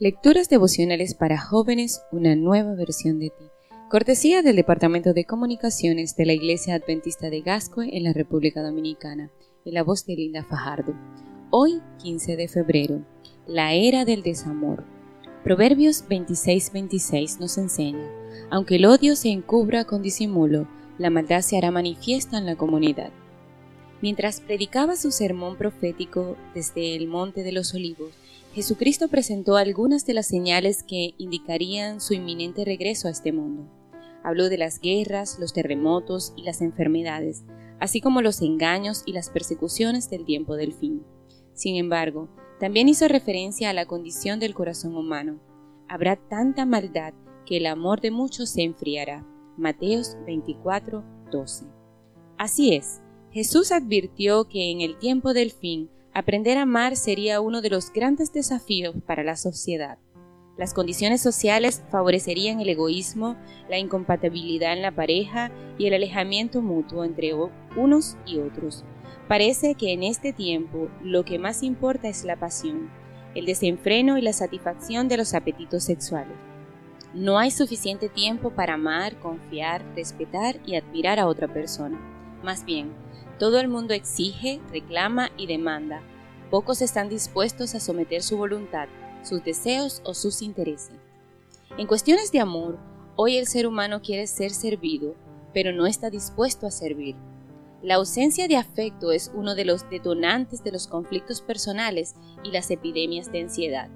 Lecturas devocionales para jóvenes, una nueva versión de ti. Cortesía del Departamento de Comunicaciones de la Iglesia Adventista de Gascue en la República Dominicana, en la voz de Linda Fajardo. Hoy, 15 de febrero, la era del desamor. Proverbios 26-26 nos enseña, aunque el odio se encubra con disimulo, la maldad se hará manifiesta en la comunidad. Mientras predicaba su sermón profético desde el Monte de los Olivos, Jesucristo presentó algunas de las señales que indicarían su inminente regreso a este mundo. Habló de las guerras, los terremotos y las enfermedades, así como los engaños y las persecuciones del tiempo del fin. Sin embargo, también hizo referencia a la condición del corazón humano. Habrá tanta maldad que el amor de muchos se enfriará. Mateos 24, 12. Así es, Jesús advirtió que en el tiempo del fin Aprender a amar sería uno de los grandes desafíos para la sociedad. Las condiciones sociales favorecerían el egoísmo, la incompatibilidad en la pareja y el alejamiento mutuo entre unos y otros. Parece que en este tiempo lo que más importa es la pasión, el desenfreno y la satisfacción de los apetitos sexuales. No hay suficiente tiempo para amar, confiar, respetar y admirar a otra persona. Más bien, todo el mundo exige, reclama y demanda. Pocos están dispuestos a someter su voluntad, sus deseos o sus intereses. En cuestiones de amor, hoy el ser humano quiere ser servido, pero no está dispuesto a servir. La ausencia de afecto es uno de los detonantes de los conflictos personales y las epidemias de ansiedad.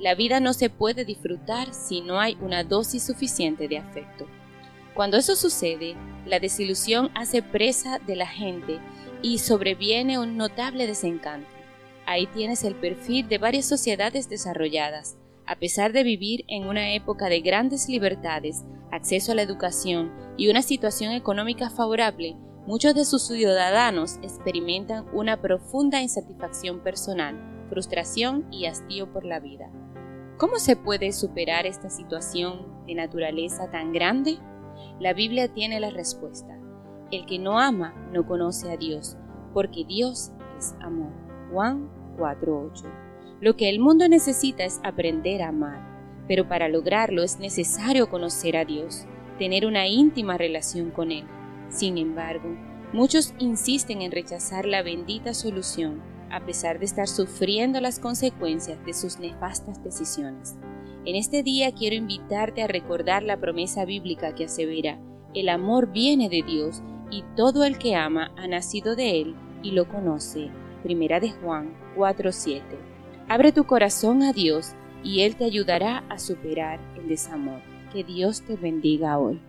La vida no se puede disfrutar si no hay una dosis suficiente de afecto. Cuando eso sucede, la desilusión hace presa de la gente y sobreviene un notable desencanto. Ahí tienes el perfil de varias sociedades desarrolladas. A pesar de vivir en una época de grandes libertades, acceso a la educación y una situación económica favorable, muchos de sus ciudadanos experimentan una profunda insatisfacción personal, frustración y hastío por la vida. ¿Cómo se puede superar esta situación de naturaleza tan grande? La Biblia tiene la respuesta. El que no ama no conoce a Dios, porque Dios es amor. Juan 4.8. Lo que el mundo necesita es aprender a amar, pero para lograrlo es necesario conocer a Dios, tener una íntima relación con Él. Sin embargo, muchos insisten en rechazar la bendita solución, a pesar de estar sufriendo las consecuencias de sus nefastas decisiones. En este día quiero invitarte a recordar la promesa bíblica que asevera, el amor viene de Dios y todo el que ama ha nacido de Él y lo conoce. Primera de Juan 4:7. Abre tu corazón a Dios y Él te ayudará a superar el desamor. Que Dios te bendiga hoy.